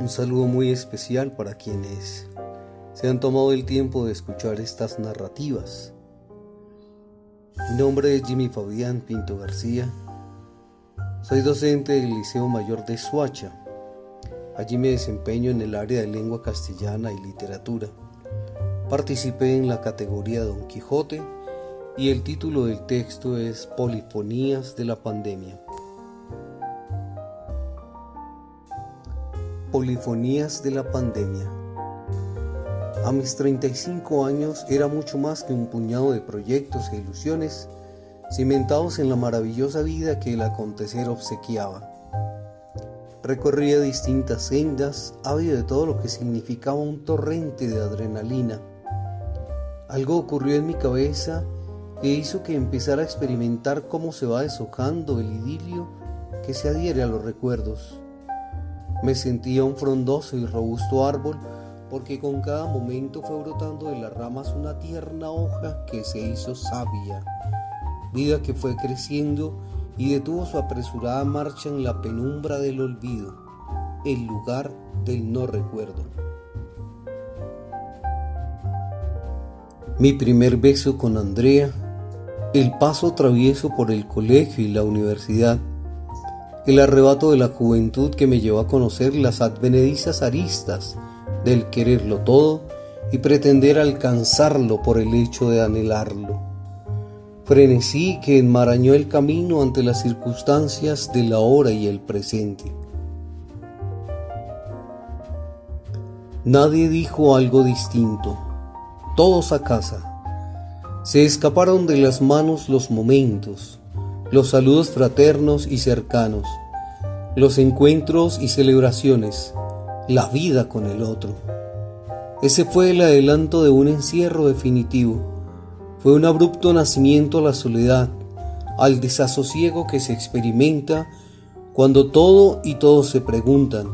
Un saludo muy especial para quienes se han tomado el tiempo de escuchar estas narrativas. Mi nombre es Jimmy Fabián Pinto García. Soy docente del Liceo Mayor de Suacha. Allí me desempeño en el área de lengua castellana y literatura. Participé en la categoría Don Quijote y el título del texto es Polifonías de la Pandemia. Polifonías de la pandemia. A mis 35 años era mucho más que un puñado de proyectos e ilusiones cimentados en la maravillosa vida que el acontecer obsequiaba. Recorría distintas sendas, ávido de todo lo que significaba un torrente de adrenalina. Algo ocurrió en mi cabeza que hizo que empezara a experimentar cómo se va deshojando el idilio que se adhiere a los recuerdos me sentía un frondoso y robusto árbol porque con cada momento fue brotando de las ramas una tierna hoja que se hizo sabia, vida que fue creciendo y detuvo su apresurada marcha en la penumbra del olvido, el lugar del no recuerdo. Mi primer beso con Andrea, el paso travieso por el colegio y la universidad, el arrebato de la juventud que me llevó a conocer las advenedizas aristas del quererlo todo y pretender alcanzarlo por el hecho de anhelarlo. Frenesí que enmarañó el camino ante las circunstancias de la hora y el presente. Nadie dijo algo distinto, todos a casa. Se escaparon de las manos los momentos, los saludos fraternos y cercanos, los encuentros y celebraciones, la vida con el otro. Ese fue el adelanto de un encierro definitivo. Fue un abrupto nacimiento a la soledad, al desasosiego que se experimenta cuando todo y todos se preguntan,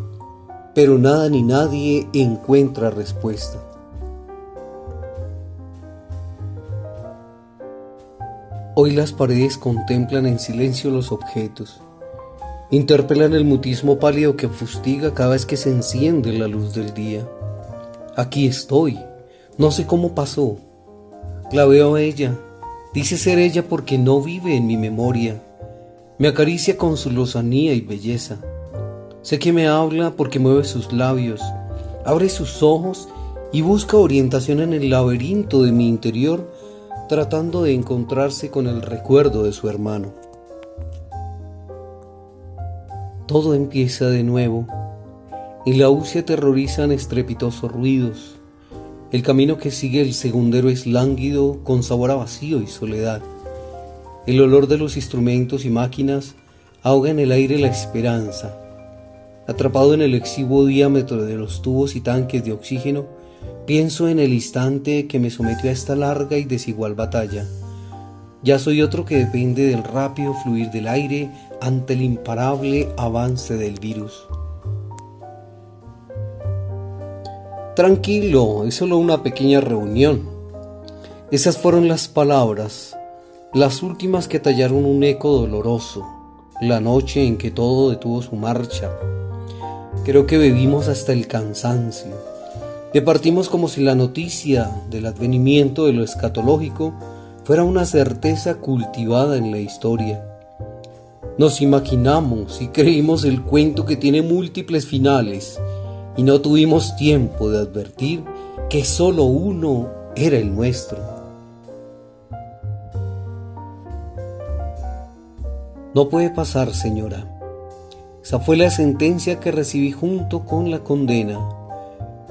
pero nada ni nadie encuentra respuesta. Hoy las paredes contemplan en silencio los objetos. Interpelan el mutismo pálido que fustiga cada vez que se enciende la luz del día. Aquí estoy. No sé cómo pasó. La veo a ella. Dice ser ella porque no vive en mi memoria. Me acaricia con su lozanía y belleza. Sé que me habla porque mueve sus labios, abre sus ojos y busca orientación en el laberinto de mi interior tratando de encontrarse con el recuerdo de su hermano. Todo empieza de nuevo y la UCI aterrorizan estrepitosos ruidos. El camino que sigue el segundero es lánguido con sabor a vacío y soledad. El olor de los instrumentos y máquinas ahoga en el aire la esperanza. Atrapado en el exiguo diámetro de los tubos y tanques de oxígeno, Pienso en el instante que me sometió a esta larga y desigual batalla. Ya soy otro que depende del rápido fluir del aire ante el imparable avance del virus. Tranquilo, es solo una pequeña reunión. Esas fueron las palabras, las últimas que tallaron un eco doloroso, la noche en que todo detuvo su marcha. Creo que bebimos hasta el cansancio Departimos como si la noticia del advenimiento de lo escatológico fuera una certeza cultivada en la historia. Nos imaginamos y creímos el cuento que tiene múltiples finales y no tuvimos tiempo de advertir que solo uno era el nuestro. No puede pasar, señora. Esa fue la sentencia que recibí junto con la condena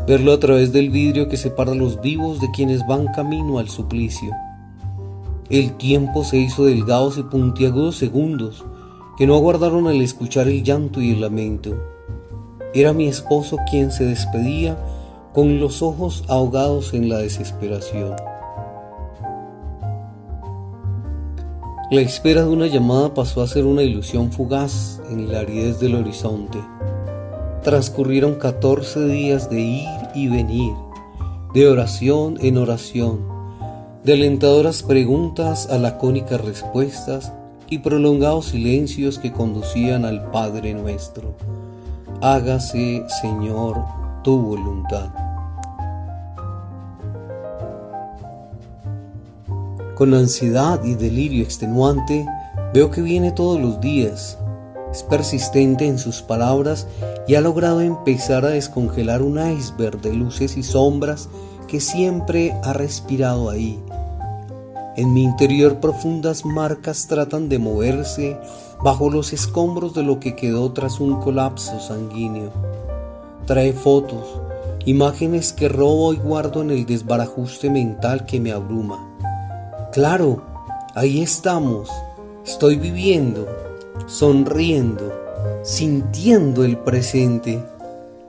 verlo a través del vidrio que separa a los vivos de quienes van camino al suplicio. El tiempo se hizo delgados y puntiagudos segundos que no aguardaron al escuchar el llanto y el lamento. Era mi esposo quien se despedía con los ojos ahogados en la desesperación. La espera de una llamada pasó a ser una ilusión fugaz en la aridez del horizonte. Transcurrieron 14 días de ir y venir, de oración en oración, de alentadoras preguntas a lacónicas respuestas y prolongados silencios que conducían al Padre nuestro, hágase, Señor, tu voluntad. Con ansiedad y delirio extenuante, veo que viene todos los días. Es persistente en sus palabras y ha logrado empezar a descongelar un iceberg de luces y sombras que siempre ha respirado ahí. En mi interior profundas marcas tratan de moverse bajo los escombros de lo que quedó tras un colapso sanguíneo. Trae fotos, imágenes que robo y guardo en el desbarajuste mental que me abruma. Claro, ahí estamos. Estoy viviendo, sonriendo, sintiendo el presente.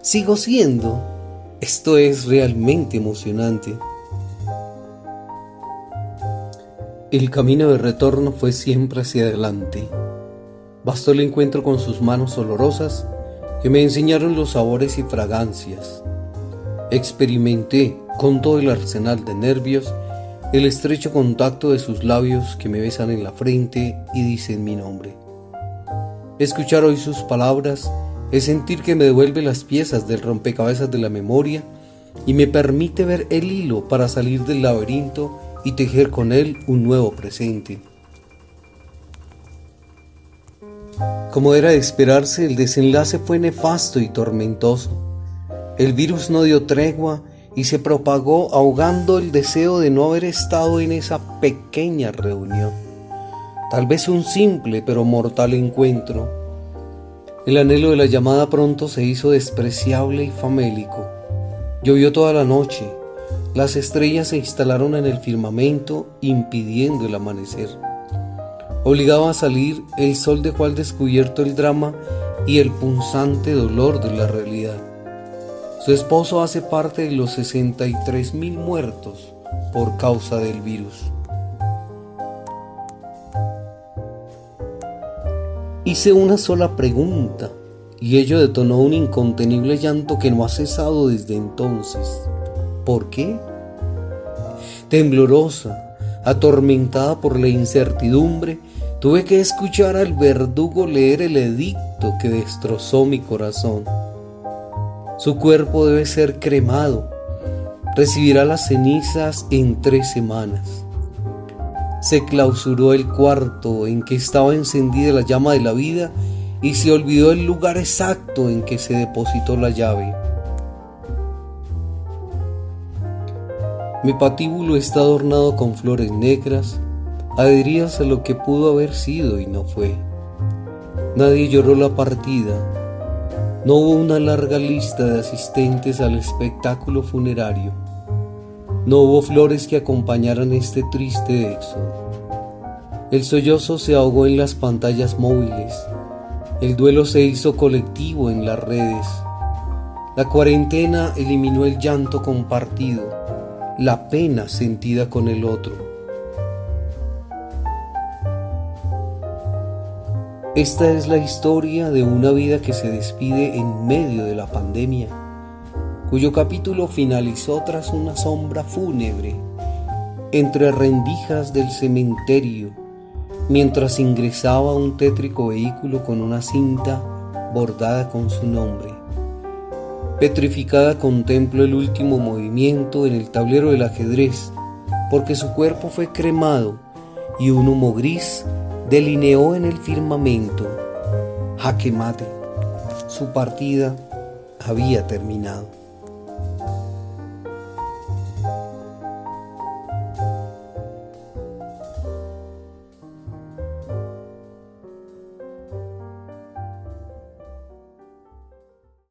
Sigo siendo. Esto es realmente emocionante. El camino de retorno fue siempre hacia adelante. Bastó el encuentro con sus manos olorosas que me enseñaron los sabores y fragancias. Experimenté con todo el arsenal de nervios el estrecho contacto de sus labios que me besan en la frente y dicen mi nombre. Escuchar hoy sus palabras es sentir que me devuelve las piezas del rompecabezas de la memoria y me permite ver el hilo para salir del laberinto y tejer con él un nuevo presente. Como era de esperarse, el desenlace fue nefasto y tormentoso. El virus no dio tregua y se propagó ahogando el deseo de no haber estado en esa pequeña reunión. Tal vez un simple pero mortal encuentro. El anhelo de la llamada pronto se hizo despreciable y famélico. Llovió toda la noche. Las estrellas se instalaron en el firmamento impidiendo el amanecer. Obligado a salir, el sol dejó al descubierto el drama y el punzante dolor de la realidad. Su esposo hace parte de los 63 mil muertos por causa del virus. Hice una sola pregunta y ello detonó un incontenible llanto que no ha cesado desde entonces. ¿Por qué? Temblorosa, atormentada por la incertidumbre, tuve que escuchar al verdugo leer el edicto que destrozó mi corazón. Su cuerpo debe ser cremado. Recibirá las cenizas en tres semanas. Se clausuró el cuarto en que estaba encendida la llama de la vida y se olvidó el lugar exacto en que se depositó la llave. Mi patíbulo está adornado con flores negras, adheridas a lo que pudo haber sido y no fue. Nadie lloró la partida, no hubo una larga lista de asistentes al espectáculo funerario. No hubo flores que acompañaran este triste éxodo. El sollozo se ahogó en las pantallas móviles. El duelo se hizo colectivo en las redes. La cuarentena eliminó el llanto compartido, la pena sentida con el otro. Esta es la historia de una vida que se despide en medio de la pandemia, cuyo capítulo finalizó tras una sombra fúnebre entre rendijas del cementerio, mientras ingresaba un tétrico vehículo con una cinta bordada con su nombre. Petrificada contemplo el último movimiento en el tablero del ajedrez, porque su cuerpo fue cremado y un humo gris delineó en el firmamento jaque mate. Su partida había terminado.